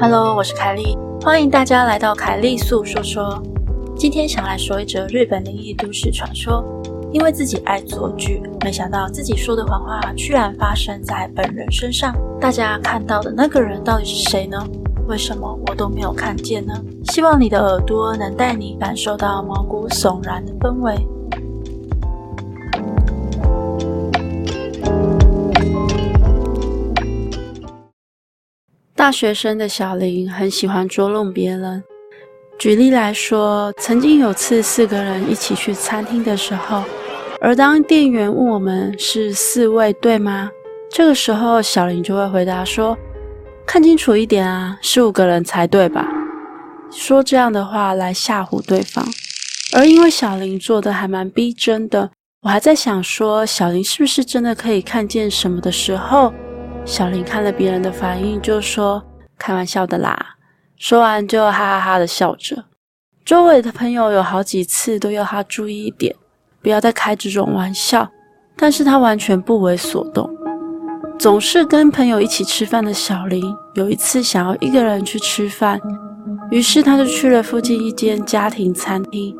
Hello，我是凯莉，欢迎大家来到凯莉素说说。今天想来说一则日本灵异都市传说。因为自己爱做剧，没想到自己说的谎话居然发生在本人身上。大家看到的那个人到底是谁呢？为什么我都没有看见呢？希望你的耳朵能带你感受到毛骨悚然的氛围。大学生的小林很喜欢捉弄别人。举例来说，曾经有次四个人一起去餐厅的时候，而当店员问我们是四位对吗？这个时候小林就会回答说：“看清楚一点啊，是五个人才对吧？”说这样的话来吓唬对方。而因为小林做的还蛮逼真的，我还在想说小林是不是真的可以看见什么的时候。小林看了别人的反应，就说：“开玩笑的啦。”说完就哈哈哈的笑着。周围的朋友有好几次都要他注意一点，不要再开这种玩笑，但是他完全不为所动。总是跟朋友一起吃饭的小林，有一次想要一个人去吃饭，于是他就去了附近一间家庭餐厅。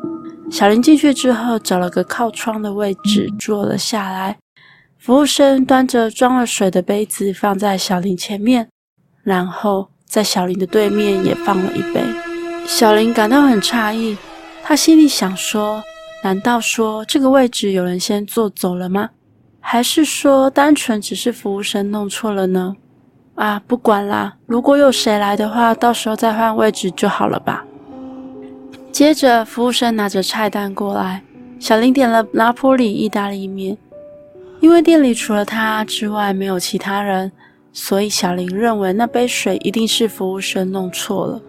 小林进去之后，找了个靠窗的位置坐了下来。服务生端着装了水的杯子放在小林前面，然后在小林的对面也放了一杯。小林感到很诧异，他心里想说：难道说这个位置有人先坐走了吗？还是说单纯只是服务生弄错了呢？啊，不管啦，如果有谁来的话，到时候再换位置就好了吧。接着，服务生拿着菜单过来，小林点了拿坡里意大利面。因为店里除了他之外没有其他人，所以小林认为那杯水一定是服务生弄错了。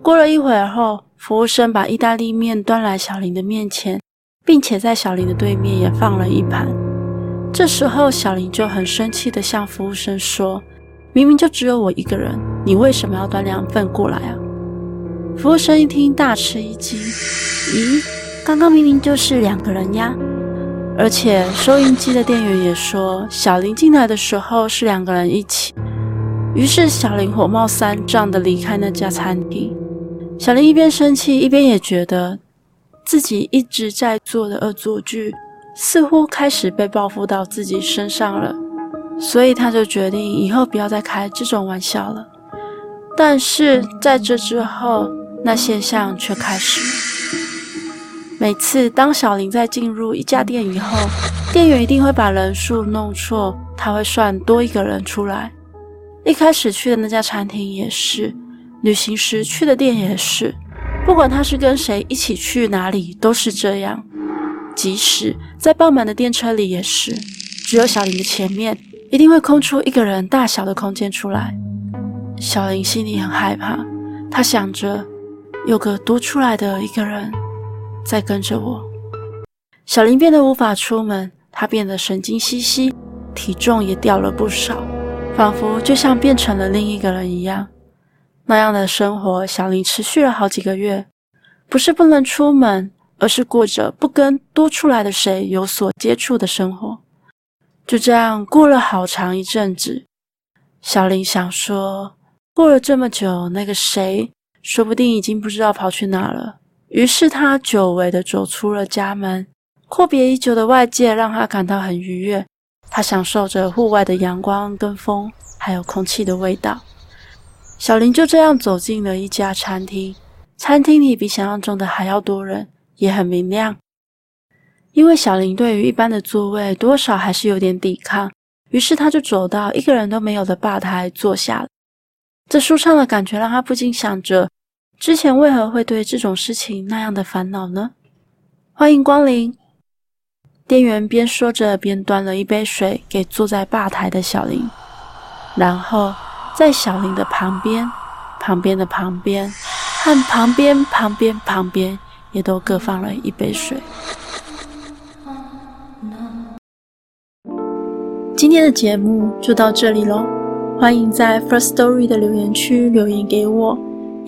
过了一会儿后，服务生把意大利面端来小林的面前，并且在小林的对面也放了一盘。这时候，小林就很生气地向服务生说：“明明就只有我一个人，你为什么要端两份过来啊？”服务生一听，大吃一惊：“咦，刚刚明明就是两个人呀！”而且收银机的店员也说，小林进来的时候是两个人一起。于是小林火冒三丈地离开那家餐厅。小林一边生气，一边也觉得自己一直在做的恶作剧似乎开始被报复到自己身上了，所以他就决定以后不要再开这种玩笑了。但是在这之后，那现象却开始。每次当小林在进入一家店以后，店员一定会把人数弄错，他会算多一个人出来。一开始去的那家餐厅也是，旅行时去的店也是，不管他是跟谁一起去哪里都是这样。即使在爆满的电车里也是，只有小林的前面一定会空出一个人大小的空间出来。小林心里很害怕，他想着有个多出来的一个人。在跟着我，小林变得无法出门，他变得神经兮兮，体重也掉了不少，仿佛就像变成了另一个人一样。那样的生活，小林持续了好几个月，不是不能出门，而是过着不跟多出来的谁有所接触的生活。就这样过了好长一阵子，小林想说，过了这么久，那个谁说不定已经不知道跑去哪了。于是他久违地走出了家门，阔别已久的外界让他感到很愉悦。他享受着户外的阳光跟风，还有空气的味道。小林就这样走进了一家餐厅，餐厅里比想象中的还要多人，也很明亮。因为小林对于一般的座位多少还是有点抵抗，于是他就走到一个人都没有的吧台坐下了。这舒畅的感觉让他不禁想着。之前为何会对这种事情那样的烦恼呢？欢迎光临。店员边说着边端了一杯水给坐在吧台的小林，然后在小林的旁边、旁边的旁边和旁边、旁边、旁边也都各放了一杯水。今天的节目就到这里喽，欢迎在 First Story 的留言区留言给我。